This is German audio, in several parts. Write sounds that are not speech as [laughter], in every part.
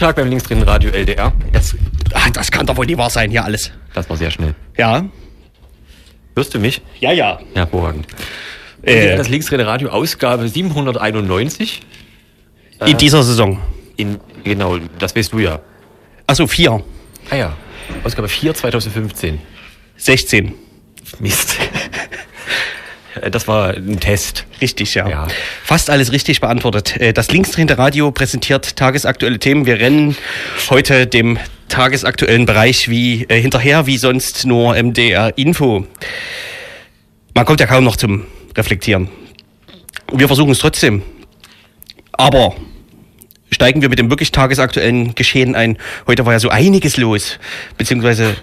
Tag beim linksdrehenden Radio LDR. Das, ach, das kann doch wohl nicht wahr sein, hier alles. Das war sehr schnell. Ja. Hörst du mich? Ja, ja. Hervorragend. Äh, das linksdrehende Radio Ausgabe 791. in dieser Saison. In, genau, das weißt du ja. Achso, vier. Ah ja. Ausgabe 4 2015. 16. Mist. Das war ein Test. Richtig, ja. Ja. Fast alles richtig beantwortet. Äh, Das linksdrehende Radio präsentiert tagesaktuelle Themen. Wir rennen heute dem tagesaktuellen Bereich wie äh, hinterher, wie sonst nur MDR Info. Man kommt ja kaum noch zum Reflektieren. Wir versuchen es trotzdem. Aber steigen wir mit dem wirklich tagesaktuellen Geschehen ein. Heute war ja so einiges los, beziehungsweise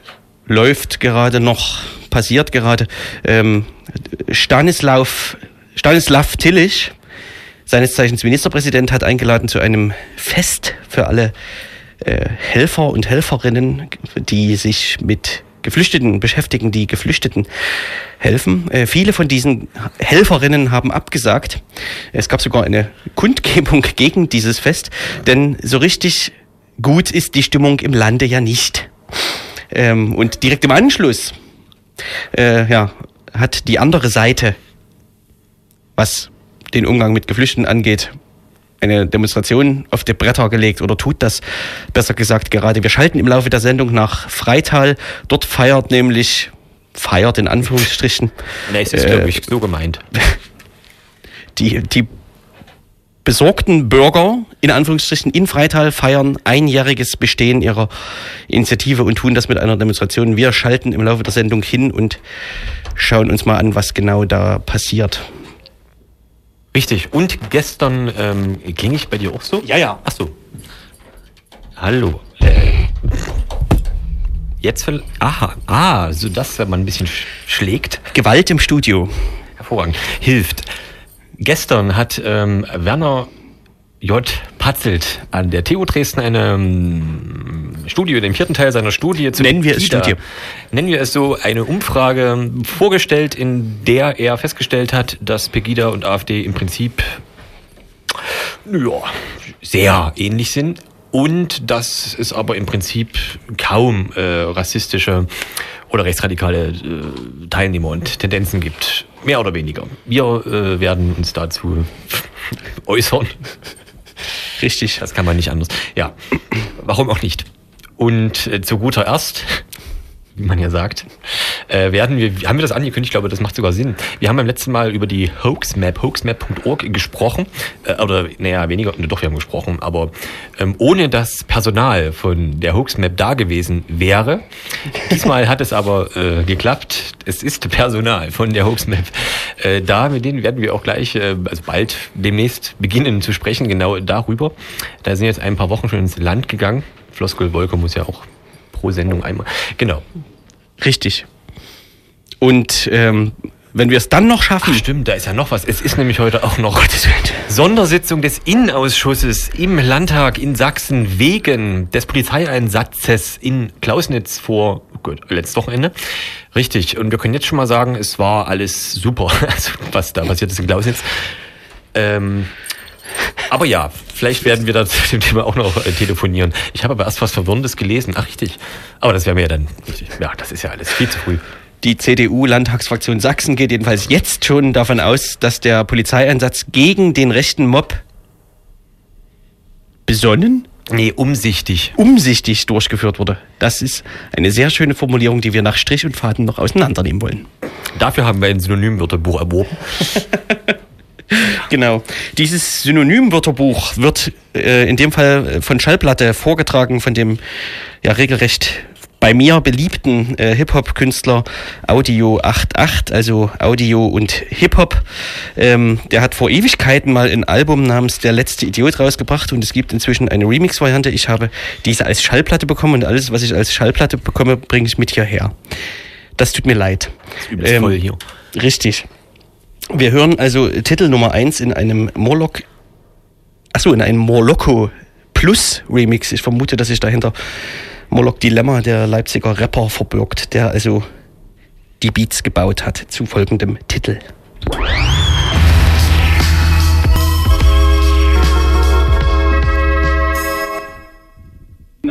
läuft gerade noch, passiert gerade. Ähm, Stanislav, Stanislav Tillich, seines Zeichens Ministerpräsident, hat eingeladen zu einem Fest für alle äh, Helfer und Helferinnen, die sich mit Geflüchteten beschäftigen, die Geflüchteten helfen. Äh, viele von diesen Helferinnen haben abgesagt. Es gab sogar eine Kundgebung [laughs] gegen dieses Fest, denn so richtig gut ist die Stimmung im Lande ja nicht. Ähm, und direkt im Anschluss äh, ja, hat die andere Seite, was den Umgang mit Geflüchteten angeht, eine Demonstration auf die Bretter gelegt oder tut das, besser gesagt, gerade. Wir schalten im Laufe der Sendung nach Freital. Dort feiert nämlich, feiert in Anführungsstrichen, Nee, es ist, Äh, glaube ich, so gemeint. [laughs] die, die besorgten Bürger in Anführungsstrichen in Freital feiern einjähriges Bestehen ihrer Initiative und tun das mit einer Demonstration. Wir schalten im Laufe der Sendung hin und schauen uns mal an, was genau da passiert. Richtig. Und gestern ähm, klinge ich bei dir auch so? Ja, ja. Ach so. Hallo. Äh, jetzt will. Aha. Ah, so das, wenn man ein bisschen sch schlägt. Gewalt im Studio. Hervorragend. Hilft. Gestern hat ähm, Werner J. Patzelt an der TU Dresden eine ähm, Studie, den vierten Teil seiner Studie zu Nennen wir es. Studie. Nennen wir es so, eine Umfrage vorgestellt, in der er festgestellt hat, dass Pegida und AfD im Prinzip ja, sehr ähnlich sind und dass es aber im Prinzip kaum äh, rassistische oder rechtsradikale äh, Teilnehmer und Tendenzen gibt. Mehr oder weniger. Wir äh, werden uns dazu [laughs] äußern. Richtig. Das kann man nicht anders. Ja, warum auch nicht? Und äh, zu guter Erst, wie man ja sagt, äh, werden wir, haben wir das angekündigt? Ich glaube, das macht sogar Sinn. Wir haben beim letzten Mal über die Hoaxmap, hoaxmap.org gesprochen, äh, oder naja, weniger, ne, doch, wir haben gesprochen, aber ähm, ohne das Personal von der Hoaxmap da gewesen wäre. Diesmal hat es aber äh, geklappt. Es ist Personal von der Hoaxmap äh, da, mit denen werden wir auch gleich, äh, also bald demnächst beginnen zu sprechen, genau darüber. Da sind jetzt ein paar Wochen schon ins Land gegangen. Floskel Wolke muss ja auch pro Sendung einmal. Genau. Richtig. Und ähm, wenn wir es dann noch schaffen, Ach, stimmt, da ist ja noch was. Es ist nämlich heute auch noch Sondersitzung des Innenausschusses im Landtag in Sachsen wegen des Polizeieinsatzes in Klausnitz vor oh Gott, letztes Wochenende. Richtig. Und wir können jetzt schon mal sagen, es war alles super, [laughs] also, was da passiert ist in Klausnitz. Ähm, aber ja, vielleicht werden wir da [laughs] zu dem Thema auch noch äh, telefonieren. Ich habe aber erst was Verwirrendes gelesen. Ach, richtig. Aber das wäre mir ja dann, richtig. ja, das ist ja alles viel zu früh. Die CDU-Landtagsfraktion Sachsen geht jedenfalls jetzt schon davon aus, dass der Polizeieinsatz gegen den rechten Mob besonnen, Nee, umsichtig. umsichtig durchgeführt wurde. Das ist eine sehr schöne Formulierung, die wir nach Strich und Faden noch auseinandernehmen wollen. Dafür haben wir ein Synonymwörterbuch erworben. [laughs] Genau. Dieses Synonymwörterbuch wird äh, in dem Fall äh, von Schallplatte vorgetragen von dem ja regelrecht bei mir beliebten äh, Hip-Hop-Künstler Audio 88, also Audio und Hip-Hop. Ähm, der hat vor Ewigkeiten mal ein Album namens Der letzte Idiot rausgebracht und es gibt inzwischen eine Remix-Variante. Ich habe diese als Schallplatte bekommen und alles, was ich als Schallplatte bekomme, bringe ich mit hierher. Das tut mir leid. Übelst Ähm, voll hier. Richtig. Wir hören also Titel Nummer eins in einem Morlock, achso, in einem Morlocco Plus Remix. Ich vermute, dass sich dahinter Morlock Dilemma, der Leipziger Rapper, verbirgt, der also die Beats gebaut hat zu folgendem Titel.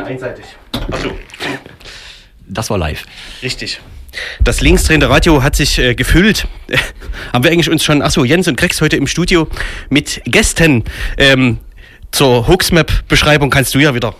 einseitig. Achso. Das war live. Richtig. Das linksdrehende Radio hat sich äh, gefüllt. [laughs] haben wir eigentlich uns schon, achso, Jens und Grex heute im Studio mit Gästen. Ähm, zur Hoaxmap-Beschreibung kannst du ja wieder.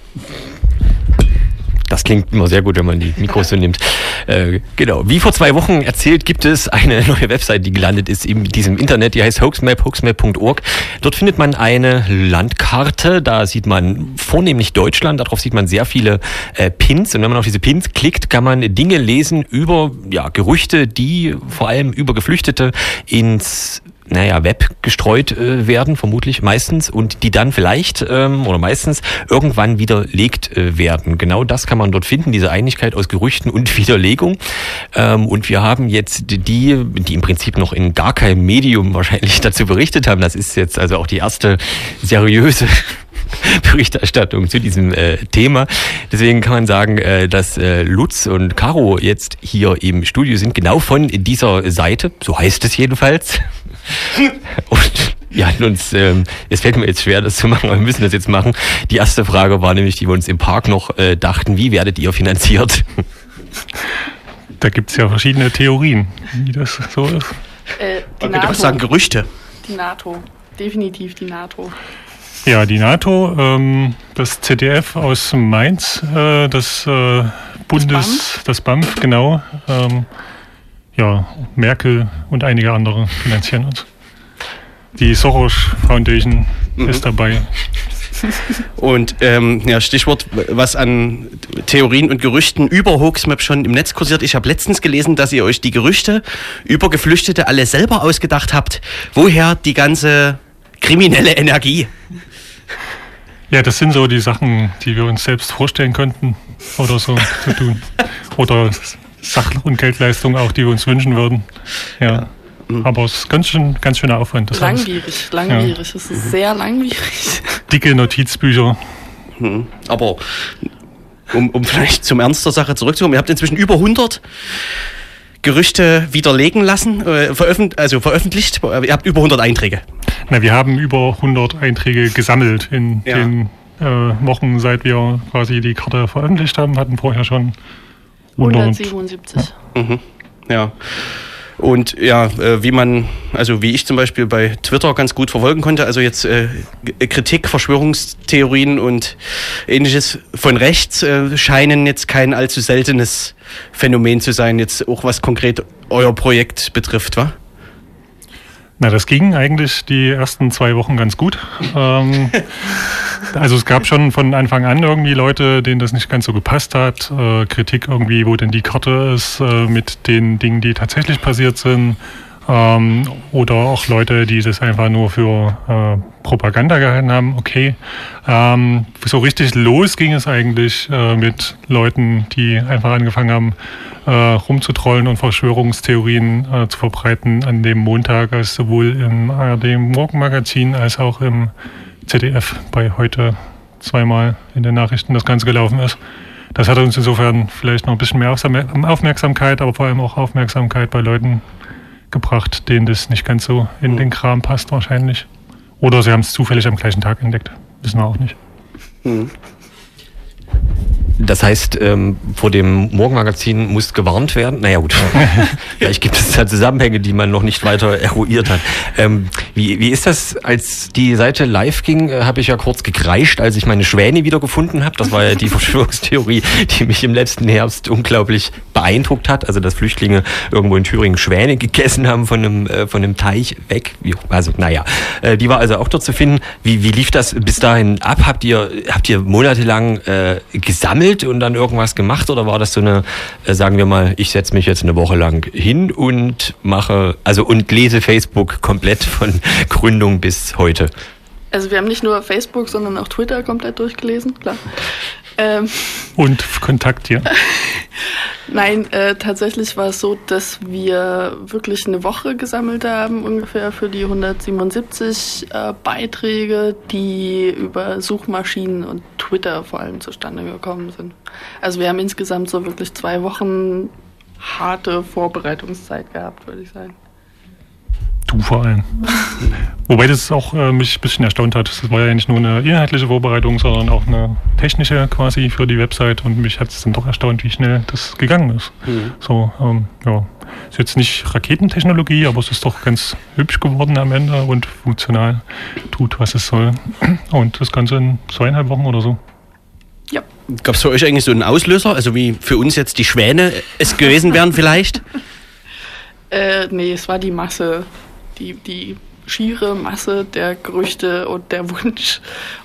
Das klingt immer sehr gut, wenn man die Mikros so nimmt. Äh, genau. Wie vor zwei Wochen erzählt, gibt es eine [laughs] neue Website, die gelandet ist in diesem Internet. Die heißt hoaxmap, hoaxmap.org. Dort findet man eine Landkarte. Da sieht man vornehmlich Deutschland. Darauf sieht man sehr viele äh, Pins. Und wenn man auf diese Pins klickt, kann man Dinge lesen über ja, Gerüchte, die vor allem über Geflüchtete ins naja, Web gestreut äh, werden, vermutlich meistens, und die dann vielleicht ähm, oder meistens irgendwann widerlegt äh, werden. Genau das kann man dort finden, diese Einigkeit aus Gerüchten und [laughs] Widerlegung. Ähm, und wir haben jetzt die, die im Prinzip noch in gar keinem Medium wahrscheinlich [laughs] dazu berichtet haben. Das ist jetzt also auch die erste seriöse [laughs] Berichterstattung zu diesem äh, Thema. Deswegen kann man sagen, äh, dass äh, Lutz und Caro jetzt hier im Studio sind, genau von dieser Seite, so heißt es jedenfalls. [laughs] Und wir hatten uns, ähm, es fällt mir jetzt schwer, das zu machen, aber wir müssen das jetzt machen. Die erste Frage war nämlich, die wir uns im Park noch äh, dachten, wie werdet ihr finanziert? [laughs] Da gibt es ja verschiedene Theorien, wie das so ist. Äh, die NATO. Ich sagen Gerüchte. Die NATO, definitiv die NATO. Ja, die NATO, ähm, das ZDF aus Mainz, äh, das äh, Bundes, das BAMF, genau. Ähm, ja, Merkel und einige andere finanzieren uns. Die Soros Foundation mhm. ist dabei. Und ähm, ja, Stichwort, was an Theorien und Gerüchten über Hoaxmap schon im Netz kursiert. Ich habe letztens gelesen, dass ihr euch die Gerüchte über Geflüchtete alle selber ausgedacht habt. Woher die ganze kriminelle Energie? Ja, das sind so die Sachen, die wir uns selbst vorstellen könnten oder so zu tun. [laughs] Oder Sach- und Geldleistungen auch, die wir uns wünschen würden. Ja. ja. Mhm. Aber es ist ganz schön, ganz schöner Aufwand. Das langwierig, heißt. langwierig. Ja. Es ist sehr langwierig. Dicke Notizbücher. Mhm. Aber um, um vielleicht zum Ernst der Sache zurückzukommen, ihr habt inzwischen über 100 Gerüchte widerlegen lassen, äh, veröffent also veröffentlicht. Ihr habt über 100 Einträge. Na, wir haben über 100 Einträge gesammelt in ja. den äh, Wochen, seit wir quasi die Karte veröffentlicht haben. Hatten vorher schon 177. Mhm. Ja. Und ja, äh, wie man, also wie ich zum Beispiel bei Twitter ganz gut verfolgen konnte, also jetzt äh, Kritik, Verschwörungstheorien und ähnliches von rechts äh, scheinen jetzt kein allzu seltenes Phänomen zu sein, jetzt auch was konkret euer Projekt betrifft, wa? Na, das ging eigentlich die ersten zwei Wochen ganz gut. Ähm, [laughs] also es gab schon von Anfang an irgendwie Leute, denen das nicht ganz so gepasst hat. Äh, Kritik irgendwie, wo denn die Karte ist äh, mit den Dingen, die tatsächlich passiert sind. Ähm, oder auch Leute, die das einfach nur für äh, Propaganda gehalten haben. Okay. Ähm, so richtig los ging es eigentlich äh, mit Leuten, die einfach angefangen haben, äh, rumzutrollen und Verschwörungstheorien äh, zu verbreiten an dem Montag, als sowohl im ARD Morgenmagazin als auch im ZDF bei heute zweimal in den Nachrichten das Ganze gelaufen ist. Das hat uns insofern vielleicht noch ein bisschen mehr Aufmerksamkeit, aber vor allem auch Aufmerksamkeit bei Leuten gebracht, denen das nicht ganz so in mhm. den Kram passt wahrscheinlich. Oder sie haben es zufällig am gleichen Tag entdeckt. Wissen wir auch nicht. Mhm. Das heißt, ähm, vor dem Morgenmagazin muss gewarnt werden. Naja gut, [laughs] vielleicht gibt es da Zusammenhänge, die man noch nicht weiter eruiert hat. Ähm, wie, wie ist das, als die Seite live ging, äh, habe ich ja kurz gekreischt, als ich meine Schwäne wiedergefunden habe. Das war ja die [laughs] Verschwörungstheorie, die mich im letzten Herbst unglaublich beeindruckt hat. Also dass Flüchtlinge irgendwo in Thüringen Schwäne gegessen haben von einem, äh, von einem Teich weg. Also naja, äh, die war also auch dort zu finden. Wie, wie lief das bis dahin ab? Habt ihr, habt ihr monatelang äh, gesammelt? Gesammelt und dann irgendwas gemacht oder war das so eine, äh, sagen wir mal, ich setze mich jetzt eine Woche lang hin und mache, also und lese Facebook komplett von [laughs] Gründung bis heute? Also wir haben nicht nur Facebook, sondern auch Twitter komplett durchgelesen, klar. Ähm, und Kontakt hier. [laughs] Nein, äh, tatsächlich war es so, dass wir wirklich eine Woche gesammelt haben, ungefähr für die 177 äh, Beiträge, die über Suchmaschinen und Twitter vor allem zustande gekommen sind. Also wir haben insgesamt so wirklich zwei Wochen harte Vorbereitungszeit gehabt, würde ich sagen. Du vor allem. Wobei das auch äh, mich ein bisschen erstaunt hat. Das war ja nicht nur eine inhaltliche Vorbereitung, sondern auch eine technische quasi für die Website und mich hat es dann doch erstaunt, wie schnell das gegangen ist. Mhm. So, ähm, ja. Ist jetzt nicht Raketentechnologie, aber es ist doch ganz hübsch geworden am Ende und funktional tut, was es soll. [clears throat] Und das Ganze in zweieinhalb Wochen oder so. Ja. Gab es für euch eigentlich so einen Auslöser? Also wie für uns jetzt die Schwäne es gewesen wären vielleicht? äh, nee, es war die Masse die, die schiere Masse der Gerüchte und der [laughs] Wunsch,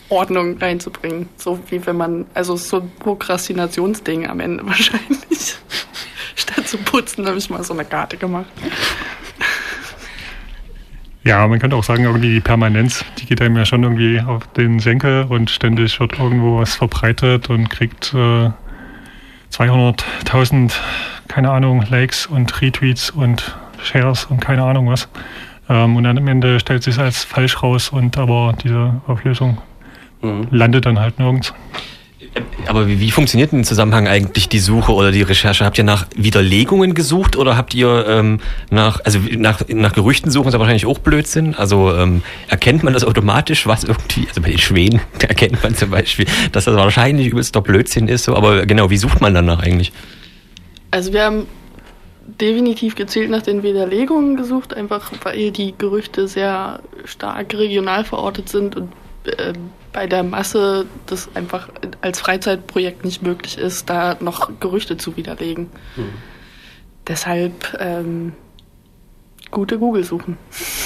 Ordnung reinzubringen. So wie wenn man, also so ein Prokrastinationsding am Ende [laughs] wahrscheinlich. Statt zu putzen, habe ich mal so eine Karte gemacht. Ja, man könnte auch sagen, irgendwie die Permanenz, die geht einem ja schon irgendwie auf den Senkel und ständig wird irgendwo was verbreitet und kriegt äh, 200.000, keine Ahnung, Likes und Retweets und Shares und keine Ahnung was. Ähm, und dann am Ende stellt sich es als falsch raus und aber diese Auflösung mhm. landet dann halt nirgends. Aber wie, wie funktioniert im Zusammenhang eigentlich die Suche oder die Recherche? Habt ihr nach Widerlegungen gesucht oder habt ihr ähm, nach, also nach, nach Gerüchten suchen ist ja wahrscheinlich auch Blödsinn. Also ähm, erkennt man das automatisch, was irgendwie, also bei den Schweden da [laughs] erkennt man zum Beispiel, dass das wahrscheinlich übelster Blödsinn ist. So, aber genau, wie sucht man danach eigentlich? Also wir haben definitiv gezielt nach den Widerlegungen gesucht, einfach weil die Gerüchte sehr stark regional verortet sind und äh, bei der Masse das einfach als Freizeitprojekt nicht möglich ist, da noch Gerüchte zu widerlegen. Mhm. Deshalb ähm, gute Google suchen.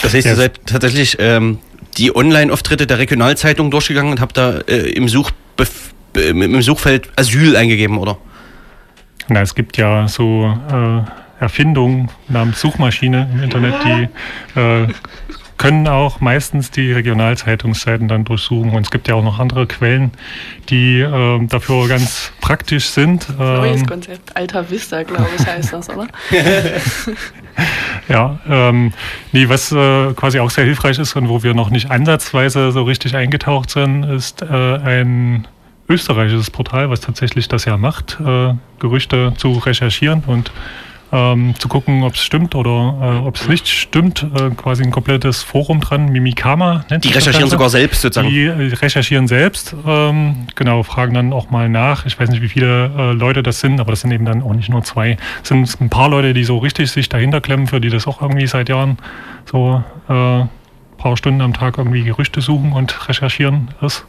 Das heißt, ihr seid tatsächlich ähm, die Online-Auftritte der Regionalzeitung durchgegangen und habt da äh, im, Suchbef im Suchfeld Asyl eingegeben, oder? Na, es gibt ja so äh, Erfindung namens Suchmaschine im Internet, die äh, können auch meistens die Regionalzeitungsseiten dann durchsuchen. Und es gibt ja auch noch andere Quellen, die äh, dafür ganz praktisch sind. Neues ähm, Konzept, Alter Vista, glaube ich, heißt das, oder? [laughs] ja, ähm, nee, was äh, quasi auch sehr hilfreich ist und wo wir noch nicht ansatzweise so richtig eingetaucht sind, ist äh, ein österreichisches Portal, was tatsächlich das ja macht, äh, Gerüchte zu recherchieren und ähm, zu gucken, ob es stimmt oder äh, ob es nicht stimmt. Äh, quasi ein komplettes Forum dran, Mimikama nennt Die recherchieren sogar selbst sozusagen. Die äh, recherchieren selbst, ähm, genau, fragen dann auch mal nach. Ich weiß nicht, wie viele äh, Leute das sind, aber das sind eben dann auch nicht nur zwei. Es sind ein paar Leute, die so richtig sich dahinter klemmen, für die das auch irgendwie seit Jahren so äh, paar Stunden am Tag irgendwie Gerüchte suchen und recherchieren ist.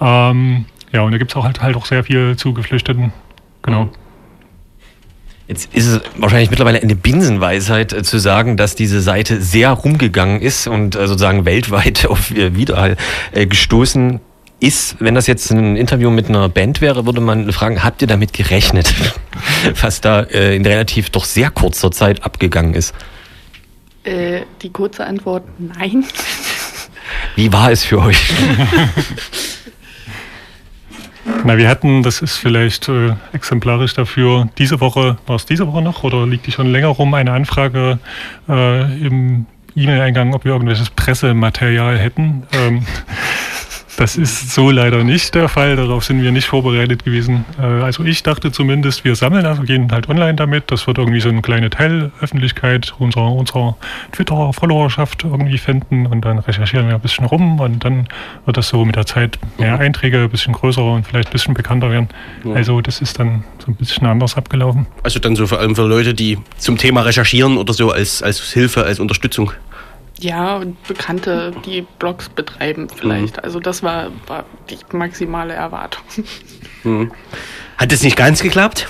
Ähm, ja, und da gibt es auch halt, halt auch sehr viel zu Geflüchteten. Genau. Mhm. Jetzt ist es wahrscheinlich mittlerweile eine Binsenweisheit äh, zu sagen, dass diese Seite sehr rumgegangen ist und äh, sozusagen weltweit [laughs] auf Widerhall äh, gestoßen ist. Wenn das jetzt ein Interview mit einer Band wäre, würde man fragen, habt ihr damit gerechnet, [laughs] was da in relativ doch sehr kurzer Zeit abgegangen ist? die kurze Antwort, nein. Wie war es für euch? [laughs] Na, wir hatten, das ist vielleicht äh, exemplarisch dafür, diese Woche, war es diese Woche noch oder liegt die schon länger rum, eine Anfrage äh, im E-Mail-Eingang, ob wir irgendwelches Pressematerial hätten. Ähm, das ist so leider nicht der Fall. Darauf sind wir nicht vorbereitet gewesen. Äh, also ich dachte zumindest, wir sammeln also gehen halt online damit. Das wird irgendwie so eine kleine Teilöffentlichkeit unserer, unserer Twitter-Followerschaft irgendwie finden und dann recherchieren wir ein bisschen rum und dann wird das so mit der Zeit mehr Einträge, ein bisschen größer und vielleicht ein bisschen bekannter werden. Ja. Also das ist dann so ein bisschen anders abgelaufen. Also dann so vor allem für Leute, die zum Thema recherchieren oder so als, als Hilfe, als Unterstützung. Ja, und Bekannte, die Blogs betreiben vielleicht. Mhm. Also das war, war die maximale Erwartung. Mhm. Hat das nicht ganz geklappt?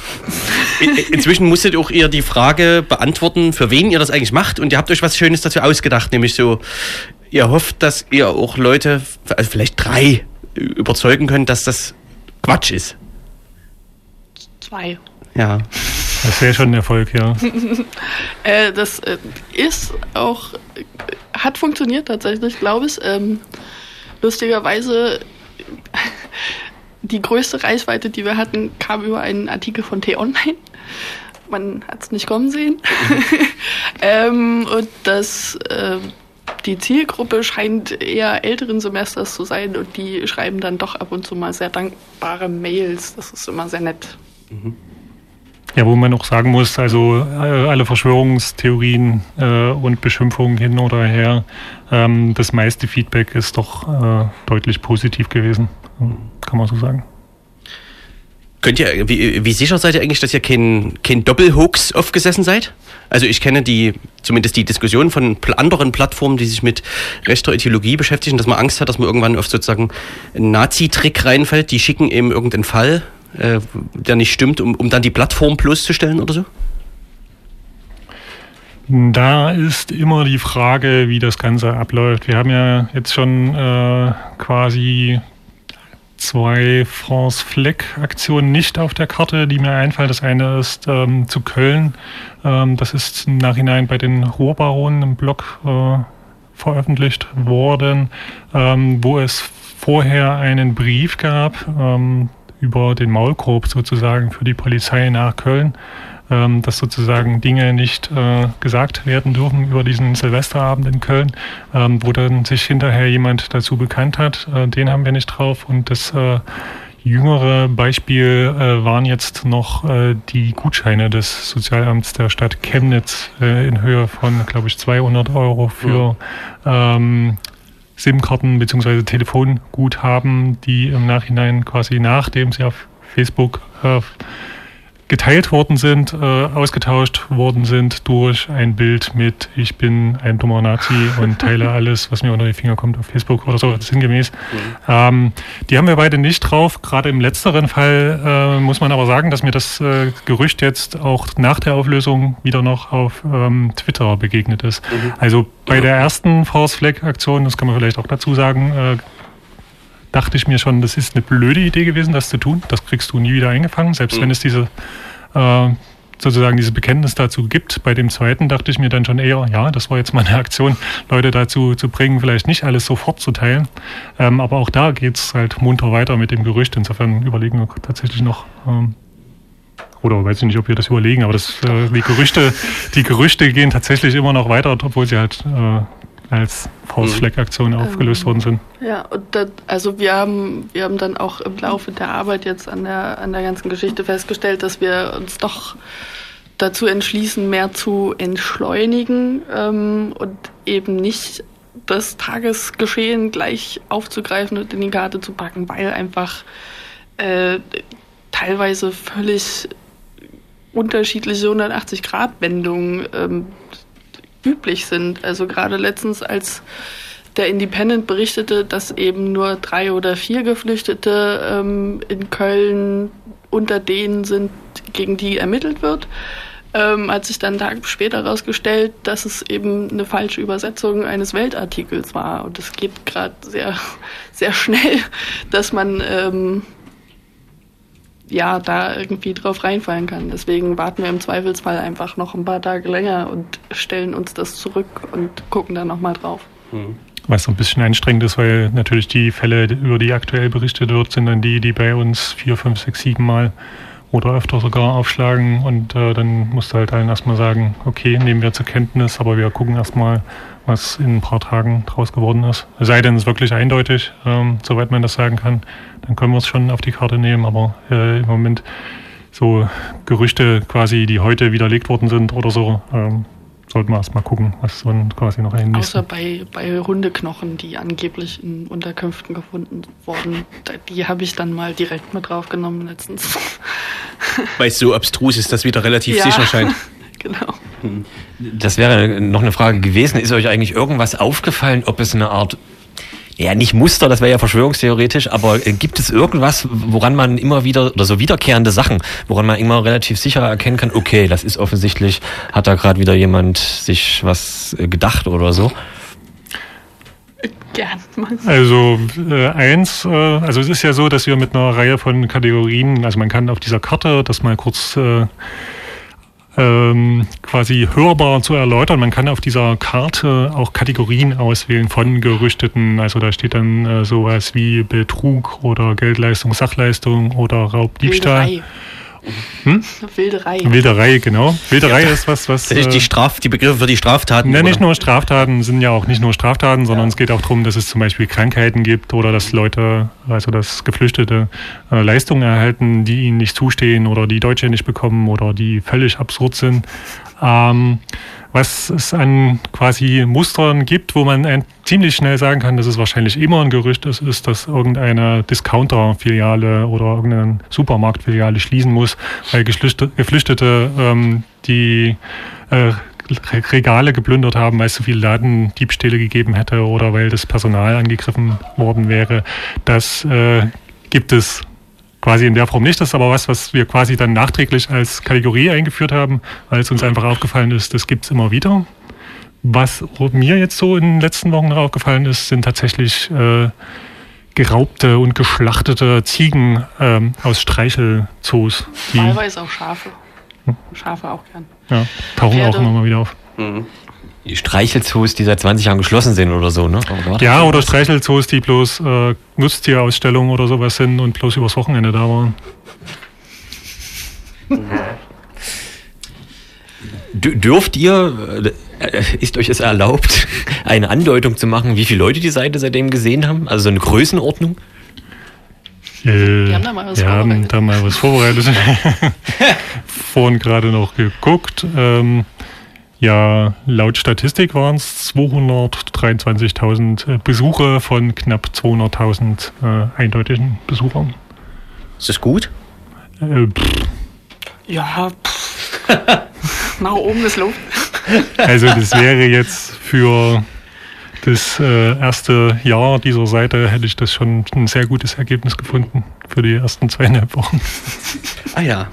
[laughs] Inzwischen musstet auch ihr die Frage beantworten, für wen ihr das eigentlich macht. Und ihr habt euch was Schönes dazu ausgedacht, nämlich so, ihr hofft, dass ihr auch Leute, also vielleicht drei, überzeugen könnt, dass das Quatsch ist. Zwei. Ja. Das wäre schon ein Erfolg, ja. [laughs] äh, das äh, ist auch, hat funktioniert tatsächlich, glaube ich. Ähm, lustigerweise, [laughs] die größte Reichweite, die wir hatten, kam über einen Artikel von T-Online. Man hat es nicht kommen sehen. [laughs] ähm, und das, äh, die Zielgruppe scheint eher älteren Semesters zu sein und die schreiben dann doch ab und zu mal sehr dankbare Mails. Das ist immer sehr nett. Mhm. Ja, wo man auch sagen muss, also äh, alle Verschwörungstheorien äh, und Beschimpfungen hin oder her, ähm, das meiste Feedback ist doch äh, deutlich positiv gewesen, kann man so sagen. Könnt ihr, wie, wie sicher seid ihr eigentlich, dass ihr kein, kein Doppelhoax aufgesessen seid? Also ich kenne die, zumindest die Diskussion von anderen Plattformen, die sich mit rechter Ideologie beschäftigen, dass man Angst hat, dass man irgendwann auf sozusagen einen Nazi-Trick reinfällt. Die schicken eben irgendeinen Fall, äh, der nicht stimmt, um, um dann die Plattform bloßzustellen oder so? Da ist immer die Frage, wie das Ganze abläuft. Wir haben ja jetzt schon äh, quasi zwei France Fleck Aktionen nicht auf der Karte, die mir einfallen. Das eine ist ähm, zu Köln. Ähm, das ist im Nachhinein bei den Ruhrbaronen im Blog äh, veröffentlicht worden, ähm, wo es vorher einen Brief gab ähm, über den Maulkorb sozusagen für die Polizei nach Köln ähm, dass sozusagen Dinge nicht äh, gesagt werden dürfen über diesen Silvesterabend in Köln, ähm, wo dann sich hinterher jemand dazu bekannt hat. Äh, den haben wir nicht drauf und das äh, jüngere Beispiel äh, waren jetzt noch äh, die Gutscheine des Sozialamts der Stadt Chemnitz äh, in Höhe von, glaube ich, 200 Euro für ähm, SIM-Karten bzw. Telefonguthaben, die im Nachhinein quasi nachdem sie auf Facebook äh, geteilt worden sind, äh, ausgetauscht worden sind durch ein Bild mit Ich bin ein dummer Nazi und teile alles, was mir unter die Finger kommt auf Facebook oder so, sinngemäß. Mhm. Ähm, die haben wir beide nicht drauf. Gerade im letzteren Fall äh, muss man aber sagen, dass mir das äh, Gerücht jetzt auch nach der Auflösung wieder noch auf ähm, Twitter begegnet ist. Mhm. Also bei der ersten Force Flag Aktion, das kann man vielleicht auch dazu sagen, äh, dachte ich mir schon, das ist eine blöde Idee gewesen, das zu tun. Das kriegst du nie wieder eingefangen, selbst mhm. wenn es diese äh, sozusagen dieses Bekenntnis dazu gibt. Bei dem zweiten dachte ich mir dann schon eher, ja, das war jetzt mal eine Aktion, Leute dazu zu bringen, vielleicht nicht alles sofort zu teilen. Ähm, aber auch da geht es halt munter weiter mit dem Gerücht. Insofern überlegen wir tatsächlich noch, ähm, oder weiß ich nicht, ob wir das überlegen, aber das, äh, die Gerüchte, die Gerüchte gehen tatsächlich immer noch weiter, obwohl sie halt äh, als Faustfleckaktionen mhm. aufgelöst ähm, worden sind. Ja, und das, also wir haben, wir haben dann auch im Laufe der Arbeit jetzt an der, an der ganzen Geschichte festgestellt, dass wir uns doch dazu entschließen, mehr zu entschleunigen ähm, und eben nicht das Tagesgeschehen gleich aufzugreifen und in die Karte zu packen, weil einfach äh, teilweise völlig unterschiedliche 180-Grad-Wendungen ähm, üblich sind. Also gerade letztens, als der Independent berichtete, dass eben nur drei oder vier Geflüchtete ähm, in Köln unter denen sind, gegen die ermittelt wird, ähm, hat sich dann Tag später herausgestellt, dass es eben eine falsche Übersetzung eines Weltartikels war. Und es geht gerade sehr, [laughs] sehr schnell, dass man ähm, ja, da irgendwie drauf reinfallen kann. Deswegen warten wir im Zweifelsfall einfach noch ein paar Tage länger und stellen uns das zurück und gucken dann nochmal drauf. Mhm. Was so ein bisschen anstrengend ist, weil natürlich die Fälle, über die aktuell berichtet wird, sind dann die, die bei uns vier, fünf, sechs, sieben Mal oder öfter sogar aufschlagen und äh, dann musst du halt allen erstmal sagen, okay, nehmen wir zur Kenntnis, aber wir gucken erstmal, was in ein paar Tagen draus geworden ist. Es sei denn, es ist wirklich eindeutig, ähm, soweit man das sagen kann, dann können wir es schon auf die Karte nehmen, aber äh, im Moment so Gerüchte quasi, die heute widerlegt worden sind oder so, ähm, sollten wir erstmal gucken, was so quasi noch ein Außer bei, bei Hundeknochen, die angeblich in Unterkünften gefunden wurden. Die habe ich dann mal direkt mit draufgenommen letztens. Weil es so abstrus ist, dass wieder relativ ja, sicher scheint. [laughs] [laughs] genau. Das wäre noch eine Frage gewesen. Ist euch eigentlich irgendwas aufgefallen, ob es eine Art ja, nicht Muster, das wäre ja verschwörungstheoretisch, aber äh, gibt es irgendwas, woran man immer wieder, oder so wiederkehrende Sachen, woran man immer relativ sicher erkennen kann, okay, das ist offensichtlich, hat da gerade wieder jemand sich was äh, gedacht oder so? Gern. Also äh, eins, äh, also es ist ja so, dass wir mit einer Reihe von Kategorien, also man kann auf dieser Karte das mal kurz äh, ähm, quasi hörbar zu erläutern. Man kann auf dieser Karte auch Kategorien auswählen von Gerüchteten. Also da steht dann äh, sowas wie Betrug oder Geldleistung, Sachleistung oder Raubdiebstahl. Hm? Wilderei. Wilderei, genau. Wilderei ist was, was. Die, äh, Straf, die Begriffe für die Straftaten. Ne, nicht nur Straftaten sind ja auch nicht nur Straftaten, sondern es geht auch darum, dass es zum Beispiel Krankheiten gibt oder dass Leute, also dass Geflüchtete äh, Leistungen erhalten, die ihnen nicht zustehen oder die Deutsche nicht bekommen oder die völlig absurd sind. Ähm, was es an quasi Mustern gibt, wo man ziemlich schnell sagen kann, dass es wahrscheinlich immer ein Gerücht ist, ist, dass irgendeine Discounter-Filiale oder irgendeine Supermarktfiliale schließen muss, weil Geflüchtete, ähm, die äh, Re- Regale geplündert haben, weil es so viele Ladendiebstähle gegeben hätte oder weil das Personal angegriffen worden wäre. Das äh, gibt es quasi in der Form nicht. Das ist aber was, was wir quasi dann nachträglich als Kategorie eingeführt haben, weil es uns einfach aufgefallen ist, das gibt es immer wieder. Was mir jetzt so in den letzten Wochen noch aufgefallen ist, sind tatsächlich äh, geraubte und geschlachtete Ziegen ähm, aus Streichelzoos. Teilweise auch Schafe. Schafe auch gern. ja, tauchen auch Pferde. immer mal wieder auf. Die Streichelzoos, die seit 20 Jahren geschlossen sind oder so, ne? Oder das Ja, oder Streichelzoos, die bloß äh, Nutztierausstellungen oder sowas sind und bloß übers Wochenende da waren. D dürft ihr, äh, ist euch es erlaubt, [laughs] eine Andeutung zu machen, wie viele Leute die Seite seitdem gesehen haben? Also so eine Größenordnung? Äh, Wir haben da mal was wir haben vorbereitet. da mal was vorbereitet. [laughs] Vorhin gerade noch geguckt. Ähm, ja, laut Statistik waren es 223.000 äh, Besuche von knapp 200.000 äh, eindeutigen Besuchern. Ist das gut? Äh, pff, Ja, pff. [laughs] nach oben ist Luft. [laughs] also das wäre jetzt für das äh, erste Jahr dieser Seite hätte ich das schon ein sehr gutes Ergebnis gefunden für die ersten zweieinhalb Wochen. Ah ja,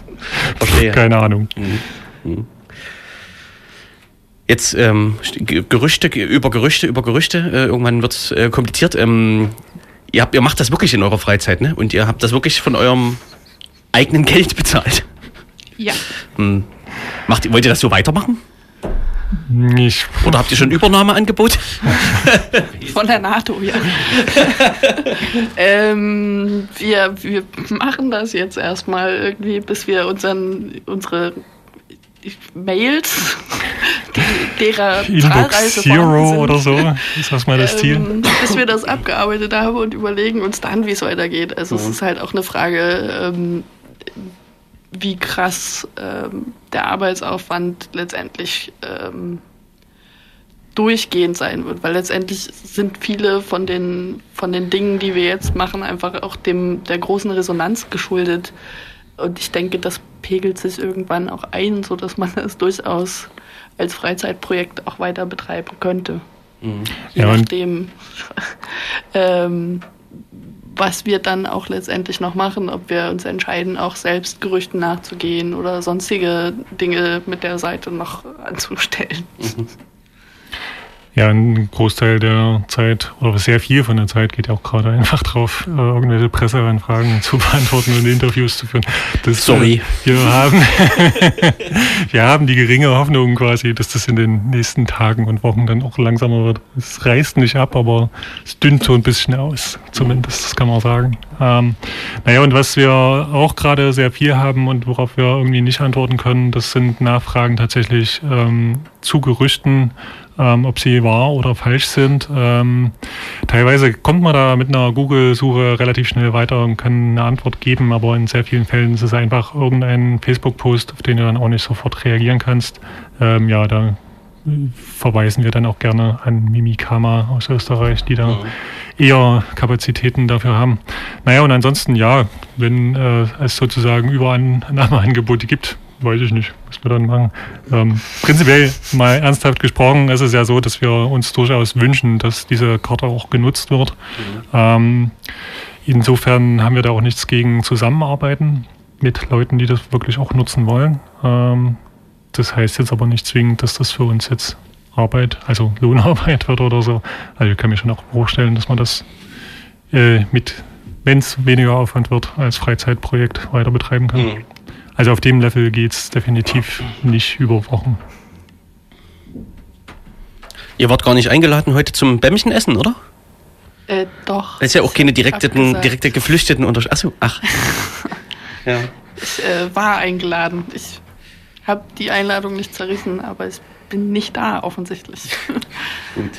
verstehe. Keine Ahnung. Jetzt ähm, Ge- Gerüchte ge- über Gerüchte über Gerüchte. Äh, irgendwann wird es äh, kompliziert. Ähm, ihr, habt, ihr macht das wirklich in eurer Freizeit, ne? Und ihr habt das wirklich von eurem eigenen Geld [laughs] bezahlt. Ja. Hm. Macht, ihr- wollt ihr das so weitermachen? Ich, Oder habt ihr schon Übernahmeangebot? [laughs] Von der NATO, ja. [laughs] ähm, wir, wir machen das jetzt erstmal irgendwie, bis wir unseren, unsere Mails, die, derer [laughs] Inbox Zero oder so ist das mal das Ziel. ähm, bis wir das abgearbeitet haben und überlegen uns dann, wie es weitergeht. Also es ist halt auch eine Frage, ähm, wie krass ähm, der Arbeitsaufwand letztendlich ähm, durchgehend sein wird, weil letztendlich sind viele von den von den Dingen, die wir jetzt machen, einfach auch dem der großen Resonanz geschuldet. Und ich denke, das pegelt sich irgendwann auch ein, so dass man das durchaus als Freizeitprojekt auch weiter betreiben könnte. Je Ja, und- nachdem, [laughs] ähm, was wir dann auch letztendlich noch machen, ob wir uns entscheiden, auch selbst Gerüchten nachzugehen oder sonstige Dinge mit der Seite noch [laughs] anzustellen. Ja, ein Großteil der Zeit oder sehr viel von der Zeit geht ja auch gerade einfach drauf, äh, irgendwelche Presseanfragen [laughs] zu beantworten und Interviews zu führen. Das, Sorry. Äh, wir [laughs] haben, [laughs] wir haben die geringe Hoffnung quasi, dass das in den nächsten Tagen und Wochen dann auch langsamer wird. Es reißt nicht ab, aber es dünnt so ein bisschen aus, zumindest, das kann man sagen. Ähm, naja, und was wir auch gerade sehr viel haben und worauf wir irgendwie nicht antworten können, das sind Nachfragen tatsächlich ähm, zu Gerüchten, ähm, ob sie wahr oder falsch sind. Ähm, teilweise kommt man da mit einer Google-Suche relativ schnell weiter und kann eine Antwort geben, aber in sehr vielen Fällen ist es einfach irgendein Facebook-Post, auf den du dann auch nicht sofort reagieren kannst. Ähm, ja, da verweisen wir dann auch gerne an Mimikama aus Österreich, die da eher Kapazitäten dafür haben. Naja, und ansonsten, ja, wenn äh, es sozusagen Überannahmeangebote gibt, weiß ich nicht, was wir dann machen. Ähm, prinzipiell mal ernsthaft gesprochen, ist es ja so, dass wir uns durchaus wünschen, dass diese Karte auch genutzt wird. Ähm, insofern haben wir da auch nichts gegen Zusammenarbeiten mit Leuten, die das wirklich auch nutzen wollen. Ähm, das heißt jetzt aber nicht zwingend, dass das für uns jetzt Arbeit, also [laughs] Lohnarbeit wird oder so. Also ich kann mir schon auch vorstellen, dass man das äh, mit, wenn es weniger Aufwand wird, als Freizeitprojekt weiter betreiben kann. Mhm. Also auf dem Level geht es definitiv nicht über Wochen. Ihr wart gar nicht eingeladen heute zum Bämmchen essen, oder? Äh, doch. Das ist ja auch keine direkten, Abgesagt. direkte Geflüchteten unter. Achso, ach. [laughs] ja. Ich äh, war eingeladen. Ich habe die Einladung nicht zerrissen, aber ich bin nicht da, offensichtlich. [laughs] Gut.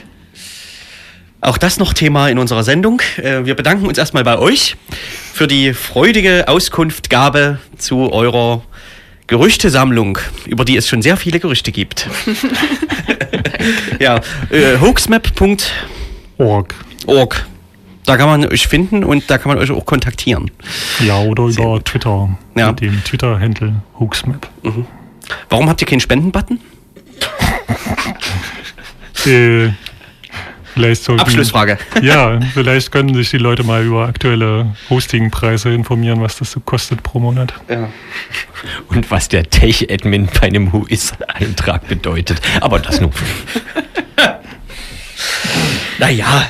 Auch das noch Thema in unserer Sendung. Äh, Wir bedanken uns erstmal bei euch für die freudige Auskunftgabe zu eurer Gerüchtesammlung, über die es schon sehr viele Gerüchte gibt. [laughs] ja, äh, hoaxmap.org. Org. Da kann man euch finden und da kann man euch auch kontaktieren. Ja, oder über Twitter. Ja. Mit dem Twitter-Handle Hoaxmap. Warum habt ihr keinen Spendenbutton? [laughs] Äh, vielleicht sollten, Abschlussfrage. [laughs] Ja, [laughs] vielleicht können sich die Leute mal über aktuelle Hostingpreise informieren, was das so kostet pro Monat. Ja. Und was der Tech-Admin bei einem Whois-Eintrag bedeutet. Aber das nur. [laughs] Naja.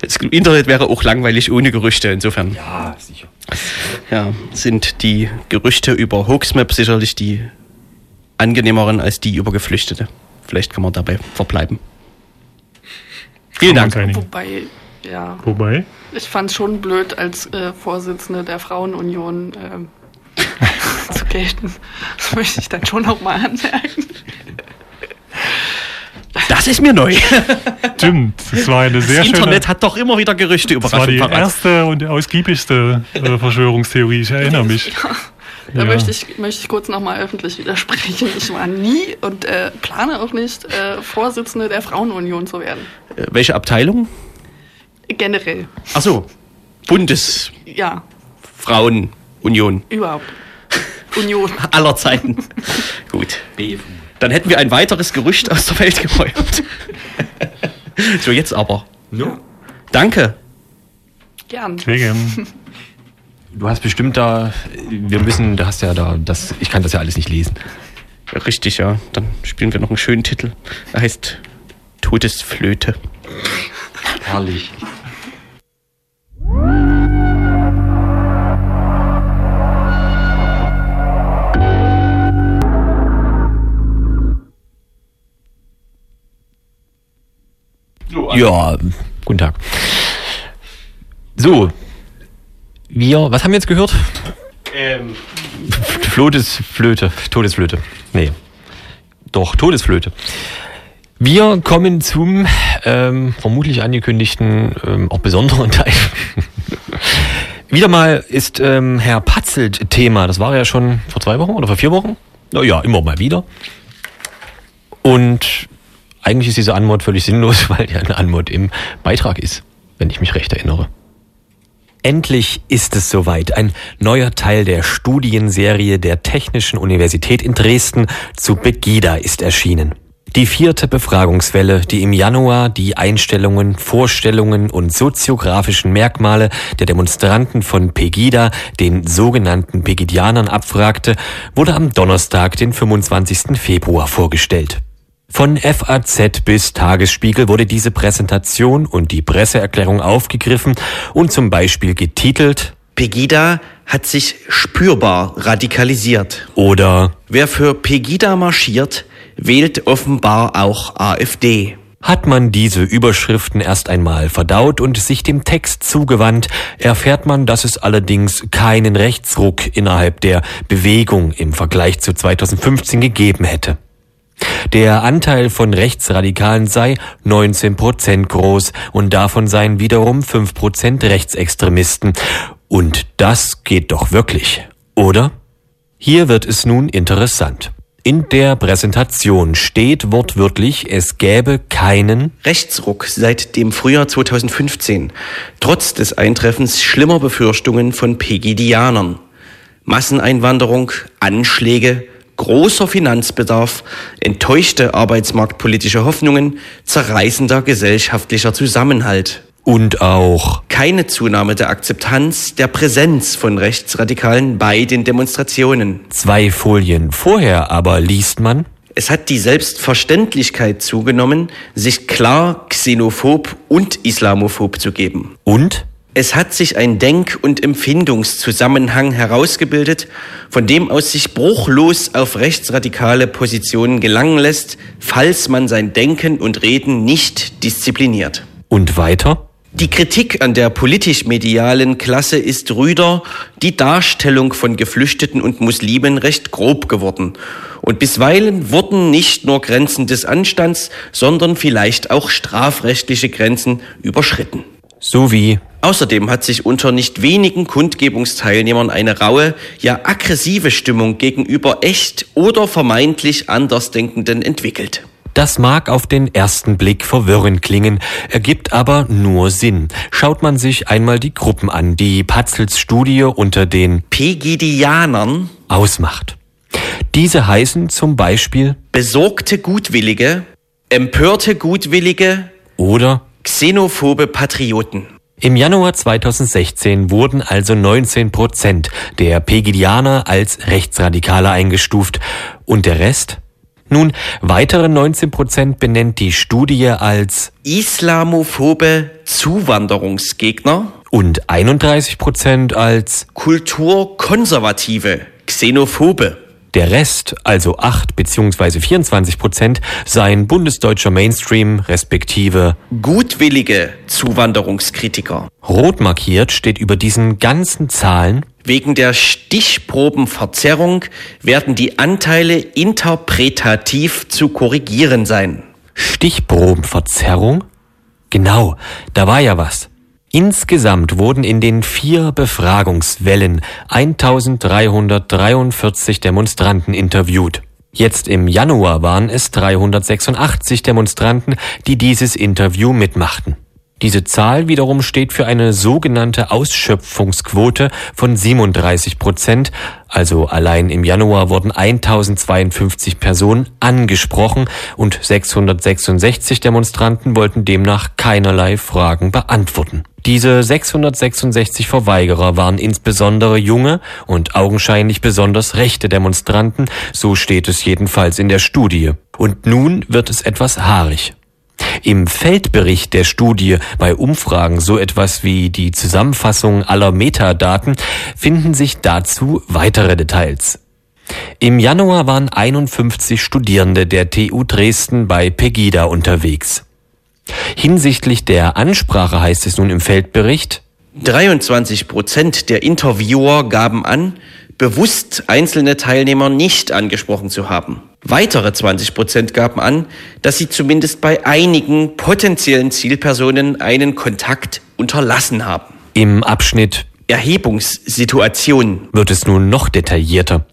Das Internet wäre auch langweilig ohne Gerüchte, insofern. Ja, sicher. Ja, sind die Gerüchte über Hoaxmap sicherlich die angenehmeren als die über Geflüchtete. Vielleicht kann man dabei verbleiben. Vielen Dank. einigen. Wobei, ja, Wobei, ich fand es schon blöd, als äh, Vorsitzende der Frauenunion ähm, [laughs] zu gelten. Das möchte ich dann schon noch mal anmerken. Das ist mir neu. stimmt, es war eine sehr Das schöne... Internet hat doch immer wieder Gerüchte Das war die parat. erste und ausgiebigste äh, Verschwörungstheorie, ich erinnere [laughs] mich. Da Ja. möchte, ich, möchte ich kurz nochmal öffentlich widersprechen. Ich war nie und äh, plane auch nicht, äh, Vorsitzende der Frauenunion zu werden. Äh, Welche Abteilung? Generell. Ach so, Bundesfrauenunion Ja, überhaupt. Union. [laughs] aller Zeiten. Gut. Dann hätten wir ein weiteres Gerücht aus der Welt geräumt. [laughs] so, jetzt aber. No. Danke. Gern. Sehr gern. [laughs] Du hast bestimmt da, wir müssen, du hast ja da, das, ich kann das ja alles nicht lesen. Richtig, ja. Dann spielen wir noch einen schönen Titel. Er heißt Todesflöte. Herrlich. Ja, guten Tag. So, wir, was haben wir jetzt gehört? Ähm, Flotesflöte, Todesflöte. Nee. Doch, Todesflöte. Wir kommen zum ähm, vermutlich angekündigten, ähm, auch besonderen [laughs] Teil. Wieder mal ist ähm, Herr Patzelt Thema. Das war ja schon vor zwei Wochen oder vor vier Wochen. Naja, immer mal wieder. Und eigentlich ist diese Anmod völlig sinnlos, [laughs] weil ja eine Anmod im Beitrag ist, wenn ich mich recht erinnere. Endlich ist es soweit. Ein neuer Teil der Studienserie der Technischen Universität in Dresden zu Begida ist erschienen. Die vierte Befragungswelle, die im Januar die Einstellungen, Vorstellungen und soziografischen Merkmale der Demonstranten von Pegida, den sogenannten Pegidianern, abfragte, wurde am Donnerstag, den 25. Februar vorgestellt. Von FAZ bis Tagesspiegel wurde diese Präsentation und die Presseerklärung aufgegriffen und zum Beispiel getitelt Pegida hat sich spürbar radikalisiert. oder Wer für Pegida marschiert, wählt offenbar auch AfD. Hat man diese Überschriften erst einmal verdaut und sich dem Text zugewandt, erfährt man, dass es allerdings keinen Rechtsruck innerhalb der Bewegung im Vergleich zu 2015 gegeben hätte. Der Anteil von Rechtsradikalen sei 19 Prozent groß und davon seien wiederum 5 Prozent Rechtsextremisten. Und das geht doch wirklich, oder? Hier wird es nun interessant. In der Präsentation steht wortwörtlich, es gäbe keinen Rechtsruck seit dem Frühjahr 2015, trotz des Eintreffens schlimmer Befürchtungen von Pegidianern. Masseneinwanderung, Anschläge, großer Finanzbedarf, enttäuschte arbeitsmarktpolitische Hoffnungen, zerreißender gesellschaftlicher Zusammenhalt. und auch Keine Zunahme der Akzeptanz, der Präsenz von Rechtsradikalen bei den Demonstrationen. zwei Folien vorher aber liest man, Es hat die Selbstverständlichkeit zugenommen, sich klar xenophob und islamophob zu geben. und Es hat sich ein Denk- und Empfindungszusammenhang herausgebildet, von dem aus sich bruchlos auf rechtsradikale Positionen gelangen lässt, falls man sein Denken und Reden nicht diszipliniert. und weiter Die Kritik an der politisch-medialen Klasse ist rüder, die Darstellung von Geflüchteten und Muslimen recht grob geworden. Und bisweilen wurden nicht nur Grenzen des Anstands, sondern vielleicht auch strafrechtliche Grenzen überschritten. So wie Außerdem hat sich unter nicht wenigen Kundgebungsteilnehmern eine raue, ja aggressive Stimmung gegenüber echt oder vermeintlich Andersdenkenden entwickelt. Das mag auf den ersten Blick verwirrend klingen, ergibt aber nur Sinn. Schaut man sich einmal die Gruppen an, die Patzels Studie unter den Pegidianern ausmacht. Diese heißen zum Beispiel besorgte Gutwillige, empörte Gutwillige oder xenophobe Patrioten. Im Januar 2016 wurden also 19 Prozent der Pegidianer als Rechtsradikale eingestuft und der Rest? Nun, weitere 19 Prozent benennt die Studie als islamophobe Zuwanderungsgegner und 31 Prozent als kulturkonservative Xenophobe. Der Rest, also 8 bzw. 24 Prozent, seien bundesdeutscher Mainstream respektive gutwillige Zuwanderungskritiker. Rot markiert steht über diesen ganzen Zahlen Wegen der Stichprobenverzerrung werden die Anteile interpretativ zu korrigieren sein. Stichprobenverzerrung? Genau, da war ja was. Insgesamt wurden in den vier Befragungswellen 1343 Demonstranten interviewt. Jetzt im Januar waren es 386 Demonstranten, die dieses Interview mitmachten. Diese Zahl wiederum steht für eine sogenannte Ausschöpfungsquote von 37 Prozent, also allein im Januar wurden 1052 Personen angesprochen und 666 Demonstranten wollten demnach keinerlei Fragen beantworten. Diese 666 Verweigerer waren insbesondere junge und augenscheinlich besonders rechte Demonstranten, so steht es jedenfalls in der Studie. Und nun wird es etwas haarig. Im Feldbericht der Studie bei Umfragen so etwas wie die Zusammenfassung aller Metadaten finden sich dazu weitere Details. Im Januar waren 51 Studierende der TU Dresden bei Pegida unterwegs. Hinsichtlich der Ansprache heißt es nun im Feldbericht, 23 Prozent der Interviewer gaben an, bewusst einzelne Teilnehmer nicht angesprochen zu haben. Weitere 20 Prozent gaben an, dass sie zumindest bei einigen potenziellen Zielpersonen einen Kontakt unterlassen haben. Im Abschnitt Erhebungssituation wird es nun noch detaillierter.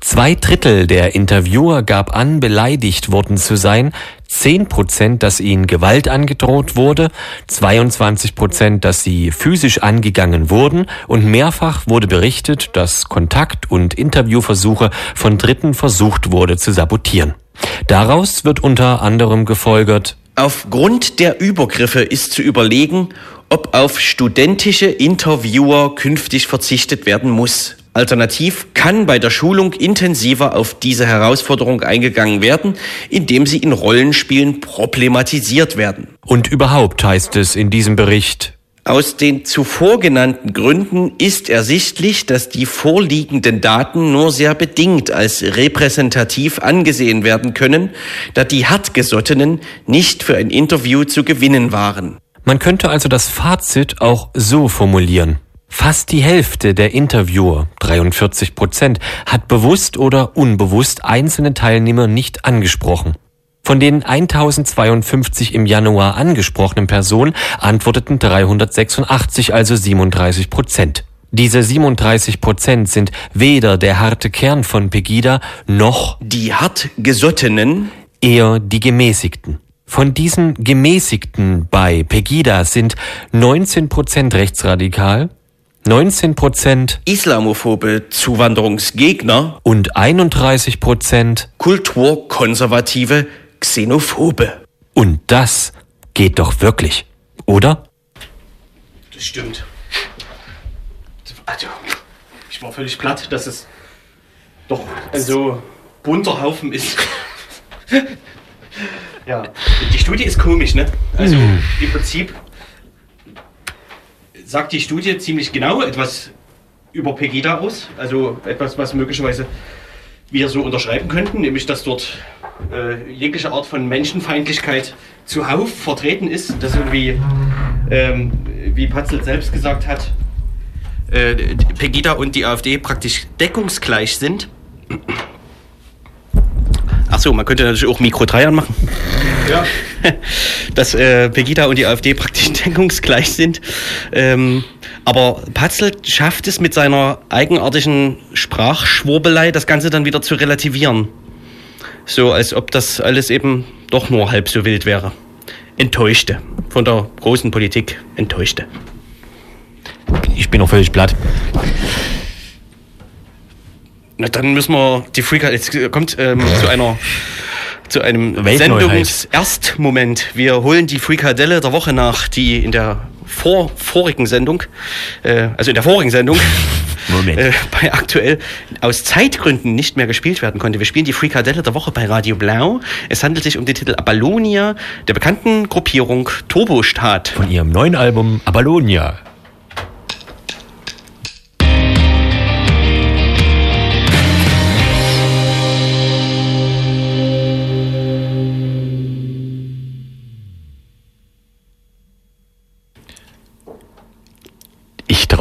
Zwei Drittel der Interviewer gab an, beleidigt worden zu sein, 10 Prozent, dass ihnen Gewalt angedroht wurde, 22 Prozent, dass sie physisch angegangen wurden und mehrfach wurde berichtet, dass Kontakt- und Interviewversuche von Dritten versucht wurde zu sabotieren. Daraus wird unter anderem gefolgert, Aufgrund der Übergriffe ist zu überlegen, ob auf studentische Interviewer künftig verzichtet werden muss. Alternativ kann bei der Schulung intensiver auf diese Herausforderung eingegangen werden, indem sie in Rollenspielen problematisiert werden. Und überhaupt heißt es in diesem Bericht, aus den zuvor genannten Gründen ist ersichtlich, dass die vorliegenden Daten nur sehr bedingt als repräsentativ angesehen werden können, da die Hartgesottenen nicht für ein Interview zu gewinnen waren. Man könnte also das Fazit auch so formulieren. Fast die Hälfte der Interviewer, 43 Prozent, hat bewusst oder unbewusst einzelne Teilnehmer nicht angesprochen. Von den 1052 im Januar angesprochenen Personen antworteten 386, also 37 Prozent. Diese 37 Prozent sind weder der harte Kern von Pegida noch die hartgesottenen, eher die gemäßigten. Von diesen gemäßigten bei Pegida sind 19 Prozent rechtsradikal, 19 Prozent islamophobe Zuwanderungsgegner und 31 Prozent kulturkonservative Xenophobe. Und das geht doch wirklich, oder? Das stimmt. Also, ich war völlig platt, dass es doch ein so bunter Haufen ist. [laughs] ja, die Studie ist komisch, ne? Also im Prinzip sagt die Studie ziemlich genau etwas über Pegida aus, also etwas, was möglicherweise wir so unterschreiben könnten, nämlich dass dort äh, jegliche Art von Menschenfeindlichkeit zuhauf vertreten ist, dass irgendwie ähm, wie Patzel selbst gesagt hat, äh, Pegida und die AfD praktisch deckungsgleich sind. Achso, man könnte natürlich auch Mikro 3 anmachen. Ja. [laughs] Dass äh, Pegida und die AfD praktisch [laughs] deckungsgleich sind. Ähm, aber Patzel schafft es mit seiner eigenartigen Sprachschwurbelei, das Ganze dann wieder zu relativieren. So als ob das alles eben doch nur halb so wild wäre. Enttäuschte. Von der großen Politik enttäuschte. Ich bin noch völlig platt. Na, dann müssen wir die Freaker. Jetzt kommt ähm, zu einer zu einem Sendungserstmoment. Wir holen die Frikadelle der Woche nach, die in der vor, vorigen Sendung, äh, also in der vorigen Sendung, [laughs] äh, bei aktuell aus Zeitgründen nicht mehr gespielt werden konnte. Wir spielen die Frikadelle der Woche bei Radio Blau. Es handelt sich um den Titel Abalonia der bekannten Gruppierung Turbostaat. Von ihrem neuen Album Abalonia.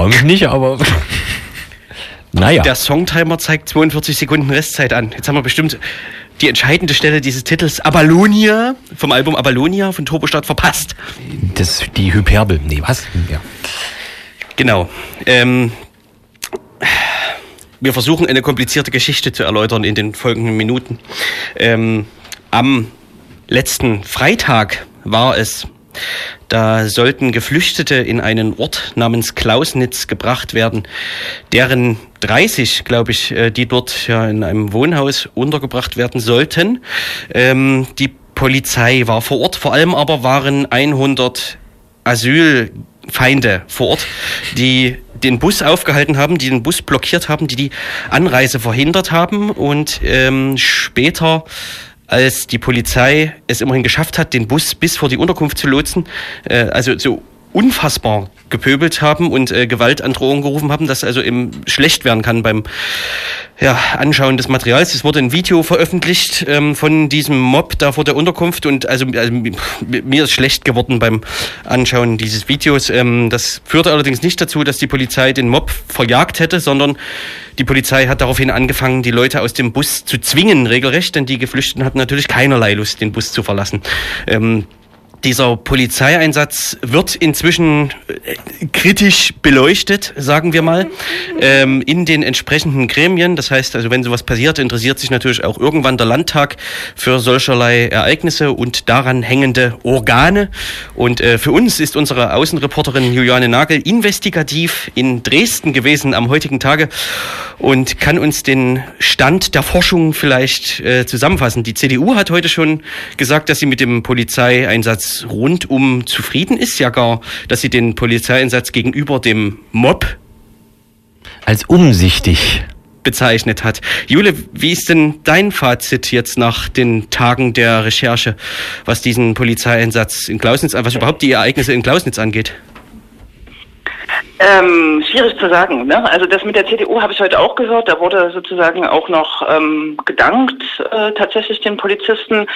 Traue mich nicht, aber. [laughs] naja. Der Songtimer zeigt 42 Sekunden Restzeit an. Jetzt haben wir bestimmt die entscheidende Stelle dieses Titels Abalonia vom Album Abalonia von Turbostadt verpasst. Das die Hyperbel. Nee, was? Ja. Genau. Ähm, wir versuchen eine komplizierte Geschichte zu erläutern in den folgenden Minuten. Ähm, am letzten Freitag war es da sollten Geflüchtete in einen Ort namens Klausnitz gebracht werden, deren 30, glaube ich, äh, die dort ja in einem Wohnhaus untergebracht werden sollten. Ähm, die Polizei war vor Ort, vor allem aber waren 100 Asylfeinde vor Ort, die den Bus aufgehalten haben, die den Bus blockiert haben, die die Anreise verhindert haben und ähm, später als die Polizei es immerhin geschafft hat, den Bus bis vor die Unterkunft zu lotsen, äh, also so unfassbar gepöbelt haben und äh, Gewaltandrohungen gerufen haben, dass also eben schlecht werden kann beim ja, Anschauen des Materials. Es wurde ein Video veröffentlicht ähm, von diesem Mob da vor der Unterkunft und also, also mir ist schlecht geworden beim Anschauen dieses Videos. Ähm, das führte allerdings nicht dazu, dass die Polizei den Mob verjagt hätte, sondern die Polizei hat daraufhin angefangen, die Leute aus dem Bus zu zwingen, regelrecht, denn die Geflüchteten hatten natürlich keinerlei Lust, den Bus zu verlassen. Ähm, dieser Polizeieinsatz wird inzwischen äh, kritisch beleuchtet, sagen wir mal, [laughs] ähm, in den entsprechenden Gremien. Das heißt also, wenn sowas passiert, interessiert sich natürlich auch irgendwann der Landtag für solcherlei Ereignisse und daran hängende Organe. Und äh, für uns ist unsere Außenreporterin Juliane Nagel investigativ in Dresden gewesen am heutigen Tage und kann uns den Stand der Forschung vielleicht äh, zusammenfassen. Die CDU hat heute schon gesagt, dass sie mit dem Polizeieinsatz rundum zufrieden ist, ja gar, dass sie den Polizeieinsatz gegenüber dem Mob als umsichtig bezeichnet hat. Jule, wie ist denn dein Fazit jetzt nach den Tagen der Recherche, was diesen Polizeieinsatz in Klausnitz, was überhaupt die Ereignisse in Klausnitz angeht? Ähm, schwierig zu sagen. Ne? Also das mit der CDU habe ich heute auch gehört. Da wurde sozusagen auch noch ähm, gedankt, äh, tatsächlich den Polizisten.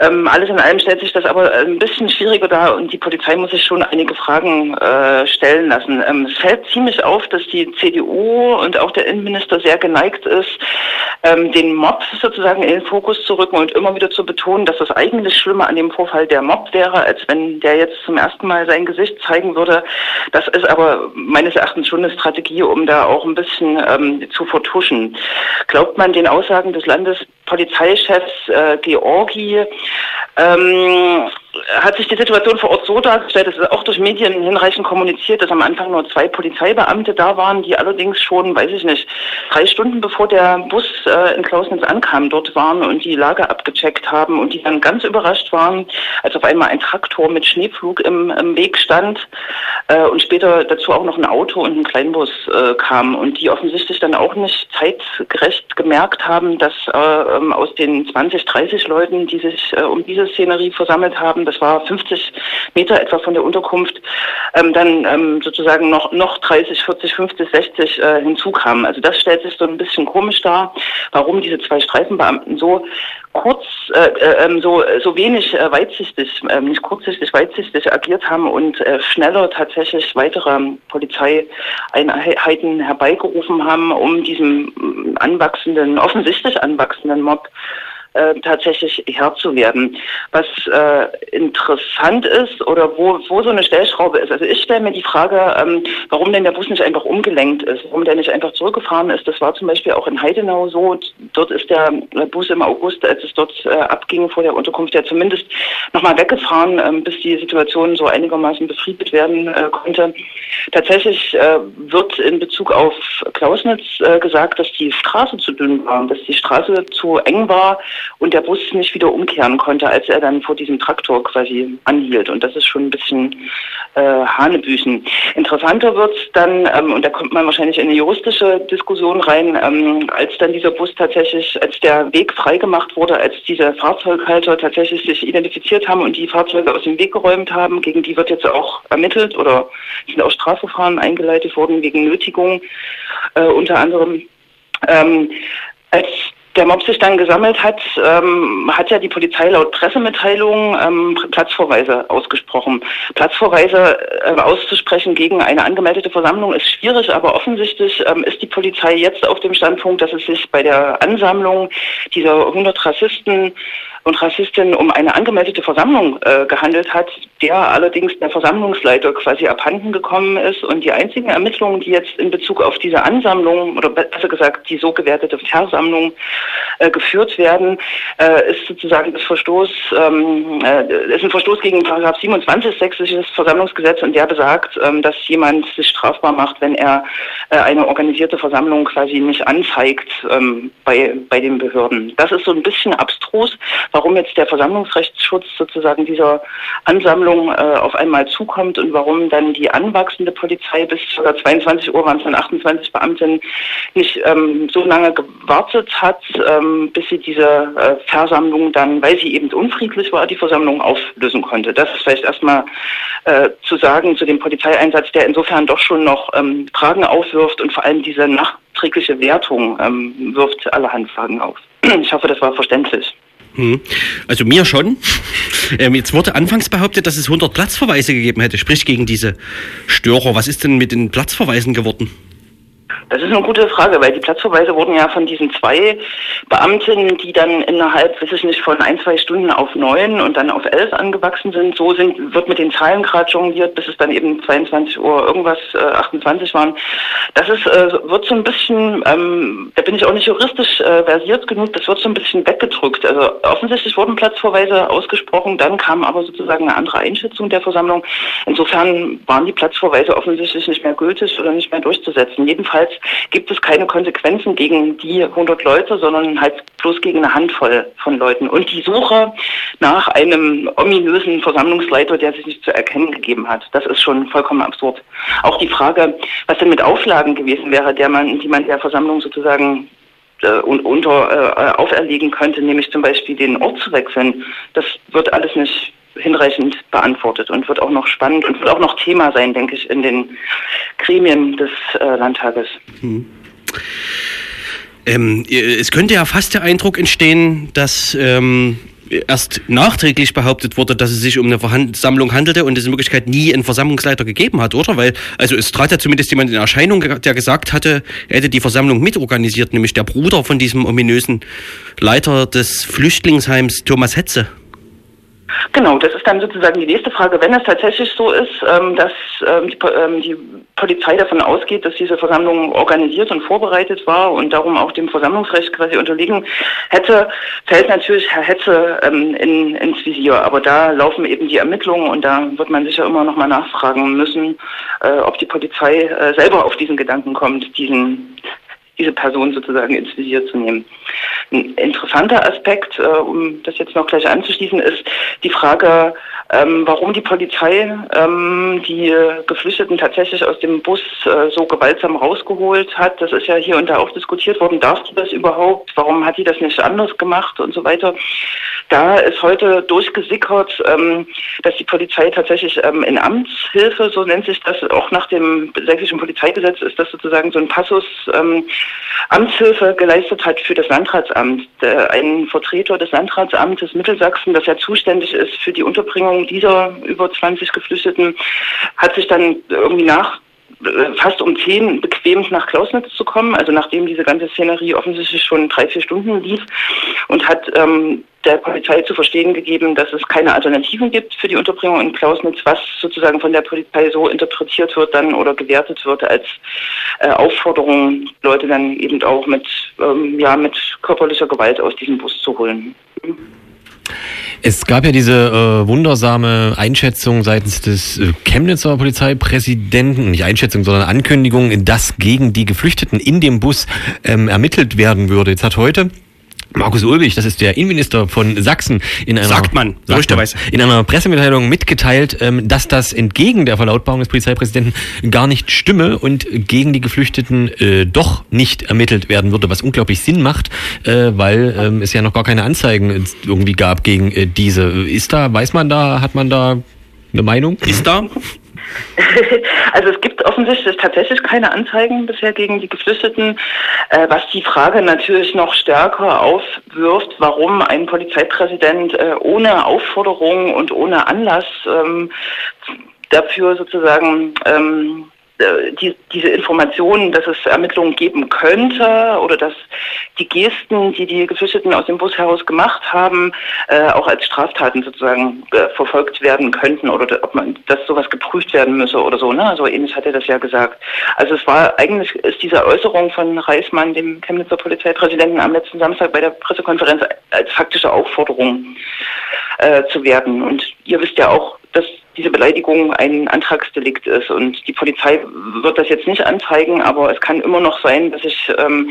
Ähm, alles in allem stellt sich das aber ein bisschen schwieriger dar und die Polizei muss sich schon einige Fragen äh, stellen lassen. Ähm, es fällt ziemlich auf, dass die CDU und auch der Innenminister sehr geneigt ist, ähm, den Mob sozusagen in den Fokus zu rücken und immer wieder zu betonen, dass das eigentlich Schlimme an dem Vorfall der Mob wäre, als wenn der jetzt zum ersten Mal sein Gesicht zeigen würde. Das ist aber meines Erachtens schon eine Strategie, um da auch ein bisschen ähm, zu vertuschen. Glaubt man den Aussagen des Landespolizeichefs äh, Georgi, ähm, hat sich die Situation vor Ort so dargestellt, dass es auch durch Medien hinreichend kommuniziert, dass am Anfang nur zwei Polizeibeamte da waren, die allerdings schon, weiß ich nicht, drei Stunden bevor der Bus äh, in Klausnitz ankam, dort waren und die Lage abgecheckt haben und die dann ganz überrascht waren, als auf einmal ein Traktor mit Schneepflug im, im Weg stand äh, und später dazu auch noch ein Auto und ein Kleinbus äh, kam und die offensichtlich dann auch nicht zeitgerecht gemerkt haben, dass äh, ähm, aus den 20, 30 Leuten, die sich äh, um diese Szenerie versammelt haben, haben, das war 50 Meter etwa von der Unterkunft, ähm, dann ähm, sozusagen noch, noch 30, 40, 50, 60 äh, hinzukamen. Also das stellt sich so ein bisschen komisch dar, warum diese zwei Streifenbeamten so kurz, äh, äh, ähm, so, so wenig äh, weitsichtig, äh, nicht kurzsichtig, weitsichtig agiert haben und äh, schneller tatsächlich weitere Polizeieinheiten herbeigerufen haben, um diesem anwachsenden, offensichtlich anwachsenden Mob äh, tatsächlich Herr zu werden. Was äh, interessant ist oder wo, wo so eine Stellschraube ist. Also ich stelle mir die Frage, ähm, warum denn der Bus nicht einfach umgelenkt ist, warum der nicht einfach zurückgefahren ist. Das war zum Beispiel auch in Heidenau so. Dort ist der Bus im August, als es dort äh, abging vor der Unterkunft, ja zumindest nochmal weggefahren, ähm, bis die Situation so einigermaßen befriedet werden äh, konnte. Tatsächlich äh, wird in Bezug auf Klausnitz äh, gesagt, dass die Straße zu dünn war, dass die Straße zu eng war und der Bus nicht wieder umkehren konnte, als er dann vor diesem Traktor quasi anhielt. Und das ist schon ein bisschen äh, Hanebüchen. Interessanter wird dann, ähm, und da kommt man wahrscheinlich in eine juristische Diskussion rein, ähm, als dann dieser Bus tatsächlich, als der Weg freigemacht wurde, als diese Fahrzeughalter tatsächlich sich identifiziert haben und die Fahrzeuge aus dem Weg geräumt haben, gegen die wird jetzt auch ermittelt oder sind auch Strafverfahren eingeleitet worden wegen Nötigung äh, unter anderem. Ähm, als der Mob sich dann gesammelt hat, ähm, hat ja die Polizei laut Pressemitteilung ähm, Platzvorweise ausgesprochen. Platzvorweise äh, auszusprechen gegen eine angemeldete Versammlung ist schwierig, aber offensichtlich ähm, ist die Polizei jetzt auf dem Standpunkt, dass es sich bei der Ansammlung dieser 100 Rassisten und Rassistinnen um eine angemeldete Versammlung äh, gehandelt hat, der allerdings der Versammlungsleiter quasi abhanden gekommen ist. Und die einzigen Ermittlungen, die jetzt in Bezug auf diese Ansammlung oder besser gesagt die so gewertete Versammlung äh, geführt werden, äh, ist sozusagen das Verstoß, ähm, äh, ist ein Verstoß gegen Paragraph 27 sächsisches Versammlungsgesetz und der besagt, ähm, dass jemand sich strafbar macht, wenn er äh, eine organisierte Versammlung quasi nicht anzeigt ähm, bei, bei den Behörden. Das ist so ein bisschen abstrus, warum jetzt der Versammlungsrechtsschutz sozusagen dieser Ansammlung äh, auf einmal zukommt und warum dann die anwachsende Polizei bis ca. 22 Uhr waren es dann 28 Beamten nicht ähm, so lange gewartet hat, ähm, bis sie diese äh, Versammlung dann, weil sie eben unfriedlich war, die Versammlung auflösen konnte. Das ist vielleicht erstmal äh, zu sagen zu dem Polizeieinsatz, der insofern doch schon noch ähm, Fragen aufwirft und vor allem diese nachträgliche Wertung ähm, wirft allerhand Fragen auf. Ich hoffe, das war verständlich. Hm. Also mir schon. [laughs] Ähm, jetzt wurde anfangs behauptet, dass es 100 Platzverweise gegeben hätte, sprich gegen diese Störer. Was ist denn mit den Platzverweisen geworden? Das ist eine gute Frage, weil die Platzverweise wurden ja von diesen zwei Beamten, die dann innerhalb, weiß ich nicht, von ein, zwei Stunden auf neun und dann auf elf angewachsen sind. So sind, wird mit den Zahlen gerade jongliert, bis es dann eben 22 Uhr irgendwas, äh, 28 waren. Das ist, äh, wird so ein bisschen, ähm, da bin ich auch nicht juristisch äh, versiert genug, das wird so ein bisschen weggedrückt. Also offensichtlich wurden Platzverweise ausgesprochen, dann kam aber sozusagen eine andere Einschätzung der Versammlung. Insofern waren die Platzverweise offensichtlich nicht mehr gültig oder nicht mehr durchzusetzen. Jedenfalls gibt es keine Konsequenzen gegen die 100 Leute, sondern halt bloß gegen eine Handvoll von Leuten. Und die Suche nach einem ominösen Versammlungsleiter, der sich nicht zu erkennen gegeben hat, das ist schon vollkommen absurd. Auch die Frage, was denn mit Auflagen gewesen wäre, der man, die man der Versammlung sozusagen äh, unter äh, auferlegen könnte, nämlich zum Beispiel den Ort zu wechseln, das wird alles nicht hinreichend beantwortet und wird auch noch spannend und wird auch noch Thema sein, denke ich, in den Gremien des äh, Landtages. Hm. Ähm, es könnte ja fast der Eindruck entstehen, dass ähm, erst nachträglich behauptet wurde, dass es sich um eine Versammlung handelte und es in Wirklichkeit nie einen Versammlungsleiter gegeben hat, oder? Weil, also es trat ja zumindest jemand in Erscheinung, der gesagt hatte, er hätte die Versammlung mitorganisiert, nämlich der Bruder von diesem ominösen Leiter des Flüchtlingsheims Thomas Hetze. Genau, das ist dann sozusagen die nächste Frage. Wenn es tatsächlich so ist, ähm, dass ähm, die, ähm, die, Polizei davon ausgeht, dass diese Versammlung organisiert und vorbereitet war und darum auch dem Versammlungsrecht quasi unterliegen hätte, fällt natürlich Herr Hetze in, ins Visier. Aber da laufen eben die Ermittlungen und da wird man sicher immer noch mal nachfragen müssen, äh, ob die Polizei äh, selber auf diesen Gedanken kommt, diesen diese Person sozusagen ins Visier zu nehmen. Ein interessanter Aspekt, äh, um das jetzt noch gleich anzuschließen, ist die Frage, ähm, warum die Polizei ähm, die Geflüchteten tatsächlich aus dem Bus äh, so gewaltsam rausgeholt hat. Das ist ja hier und da auch diskutiert worden. Darf die das überhaupt? Warum hat die das nicht anders gemacht und so weiter? Da ist heute durchgesickert, ähm, dass die Polizei tatsächlich ähm, in Amtshilfe, so nennt sich das, auch nach dem sächsischen Polizeigesetz ist das sozusagen so ein Passus, ähm, Amtshilfe geleistet hat für das Landratsamt. Ein Vertreter des Landratsamtes Mittelsachsen, das ja zuständig ist für die Unterbringung dieser über 20 Geflüchteten, hat sich dann irgendwie nach fast um zehn bequemt nach Klausnitz zu kommen, also nachdem diese ganze Szenerie offensichtlich schon drei, vier Stunden lief und hat ähm, der Polizei zu verstehen gegeben, dass es keine Alternativen gibt für die Unterbringung in Klausnitz, was sozusagen von der Polizei so interpretiert wird dann oder gewertet wird als äh, Aufforderung, Leute dann eben auch mit, ähm, ja, mit körperlicher Gewalt aus diesem Bus zu holen. Es gab ja diese äh, wundersame Einschätzung seitens des äh, Chemnitzer Polizeipräsidenten, nicht Einschätzung, sondern Ankündigung, dass gegen die Geflüchteten in dem Bus ähm, ermittelt werden würde. Jetzt hat heute Markus Ulbich, das ist der Innenminister von Sachsen, in einer, sagt man, gerüchterweise, in einer Pressemitteilung mitgeteilt, ähm, dass das entgegen der Verlautbarung des Polizeipräsidenten gar nicht stimme und gegen die Geflüchteten äh, doch nicht ermittelt werden würde, was unglaublich Sinn macht, äh, weil ähm, es ja noch gar keine Anzeigen irgendwie gab gegen äh, diese. Ist da, weiß man da, hat man da eine Meinung? Ist da? [laughs] Also es gibt offensichtlich tatsächlich keine Anzeigen bisher gegen die Geflüchteten, äh, was die Frage natürlich noch stärker aufwirft, warum ein Polizeipräsident äh, ohne Aufforderung und ohne Anlass ähm, dafür sozusagen ähm, äh, die, diese Informationen, dass es Ermittlungen geben könnte oder dass die Gesten, die die Geflüchteten aus dem Bus heraus gemacht haben, äh, auch als Straftaten sozusagen äh, verfolgt werden könnten oder ob man, dass sowas geprüft werden müsse oder so. Ne? Also ähnlich hat er das ja gesagt. Also es war eigentlich ist diese Äußerung von Reismann, dem Chemnitzer Polizeipräsidenten, am letzten Samstag bei der Pressekonferenz als faktische Aufforderung äh, zu werden. Und ihr wisst ja auch, dass diese Beleidigung ein Antragsdelikt ist. Und die Polizei wird das jetzt nicht anzeigen, aber es kann immer noch sein, dass sich ähm,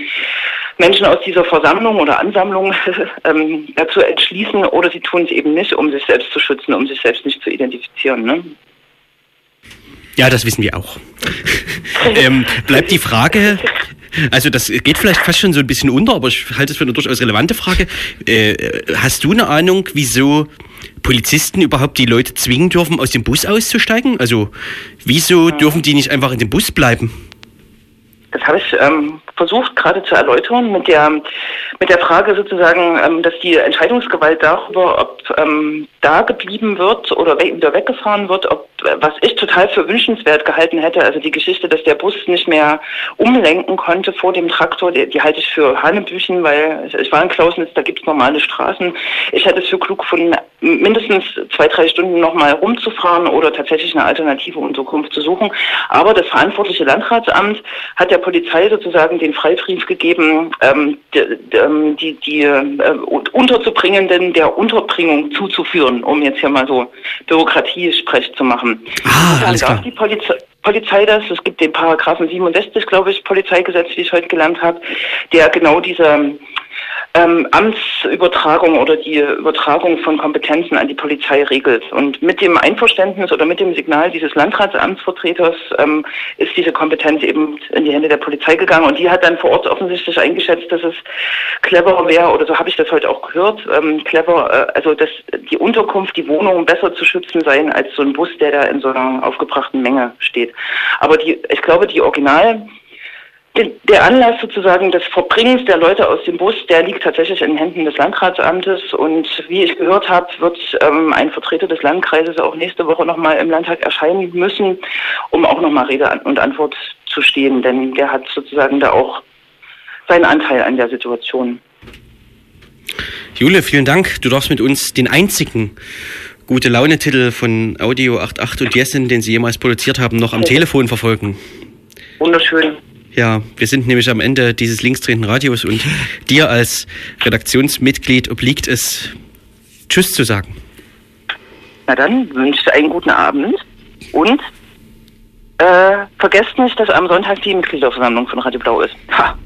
Menschen aus dieser Versammlung oder Ansammlung [laughs] ähm, dazu entschließen oder sie tun es eben nicht, um sich selbst zu schützen, um sich selbst nicht zu identifizieren. Ne? Ja, das wissen wir auch. [laughs] ähm, bleibt die Frage, also das geht vielleicht fast schon so ein bisschen unter, aber ich halte es für eine durchaus relevante Frage. Äh, hast du eine Ahnung, wieso Polizisten überhaupt die Leute zwingen dürfen, aus dem Bus auszusteigen? Also wieso dürfen die nicht einfach in dem Bus bleiben? Das habe ich ähm, versucht gerade zu erläutern mit der mit der Frage sozusagen, ähm, dass die Entscheidungsgewalt darüber, ob ähm, da geblieben wird oder wieder weggefahren wird, ob was ich total für wünschenswert gehalten hätte, also die Geschichte, dass der Bus nicht mehr umlenken konnte vor dem Traktor, die, die halte ich für Hanebüchen, weil ich, ich war in Klausnitz, da gibt es normale Straßen. Ich hätte es für klug gefunden, mindestens zwei, drei Stunden nochmal rumzufahren oder tatsächlich eine alternative Unterkunft zu suchen. Aber das verantwortliche Landratsamt hat der Polizei sozusagen den Freibrief gegeben, ähm, die, ähm, die, die äh, Unterzubringenden der Unterbringung zuzuführen, um jetzt hier mal so Bürokratie-Sprech zu machen. Ah, alles klar. Die Polizei, Polizei das. Es gibt den Paragraphen 67, glaube ich, Polizeigesetz, wie ich heute gelernt habe, der genau diese ähm, Amtsübertragung oder die Übertragung von Kompetenzen an die Polizei regelt. Und mit dem Einverständnis oder mit dem Signal dieses Landratsamtsvertreters ähm, ist diese Kompetenz eben in die Hände der Polizei gegangen. Und die hat dann vor Ort offensichtlich eingeschätzt, dass es clever wäre, oder so habe ich das heute auch gehört, ähm, clever, äh, also dass die Unterkunft, die Wohnung besser zu schützen seien als so ein Bus, der da in so einer aufgebrachten Menge steht. Aber die, ich glaube, die Original der Anlass sozusagen des Verbringens der Leute aus dem Bus, der liegt tatsächlich in den Händen des Landratsamtes. Und wie ich gehört habe, wird ähm, ein Vertreter des Landkreises auch nächste Woche nochmal im Landtag erscheinen müssen, um auch nochmal Rede und Antwort zu stehen. Denn der hat sozusagen da auch seinen Anteil an der Situation. Jule, vielen Dank. Du darfst mit uns den einzigen gute Laune-Titel von Audio 88 und Jessen, den Sie jemals produziert haben, noch am okay. Telefon verfolgen. Wunderschön. Ja, wir sind nämlich am Ende dieses linksdrehenden Radios und dir als Redaktionsmitglied obliegt es, Tschüss zu sagen. Na dann wünsche ich einen guten Abend und äh, vergesst nicht, dass am Sonntag die Mitgliederversammlung von Radio Blau ist. Ha.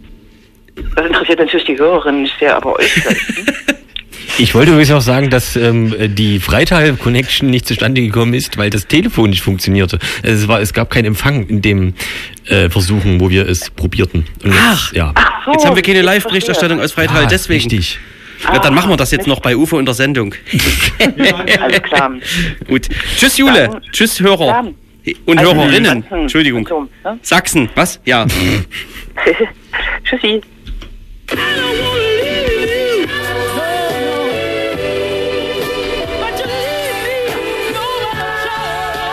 Das interessiert natürlich die Hörerinnen nicht sehr, aber euch vielleicht. [laughs] Ich wollte übrigens auch sagen, dass ähm, die Freital-Connection nicht zustande gekommen ist, weil das Telefon nicht funktionierte. Es, war, es gab keinen Empfang in dem äh, Versuchen, wo wir es probierten. Und Ach. ja. Ach so, Jetzt haben wir keine ich Live-Berichterstattung aus Freital, Ah, deswegen. Richtig. Ja, dann machen wir das jetzt noch bei UFO in der Sendung. [laughs] Alles klar. [laughs] Gut. Tschüss, Jule. Dann- Tschüss, Hörer. Dann. Und Also, Hörerinnen. Sachsen. Entschuldigung. So, ne? Sachsen, was? Ja. [laughs] Tschüssi.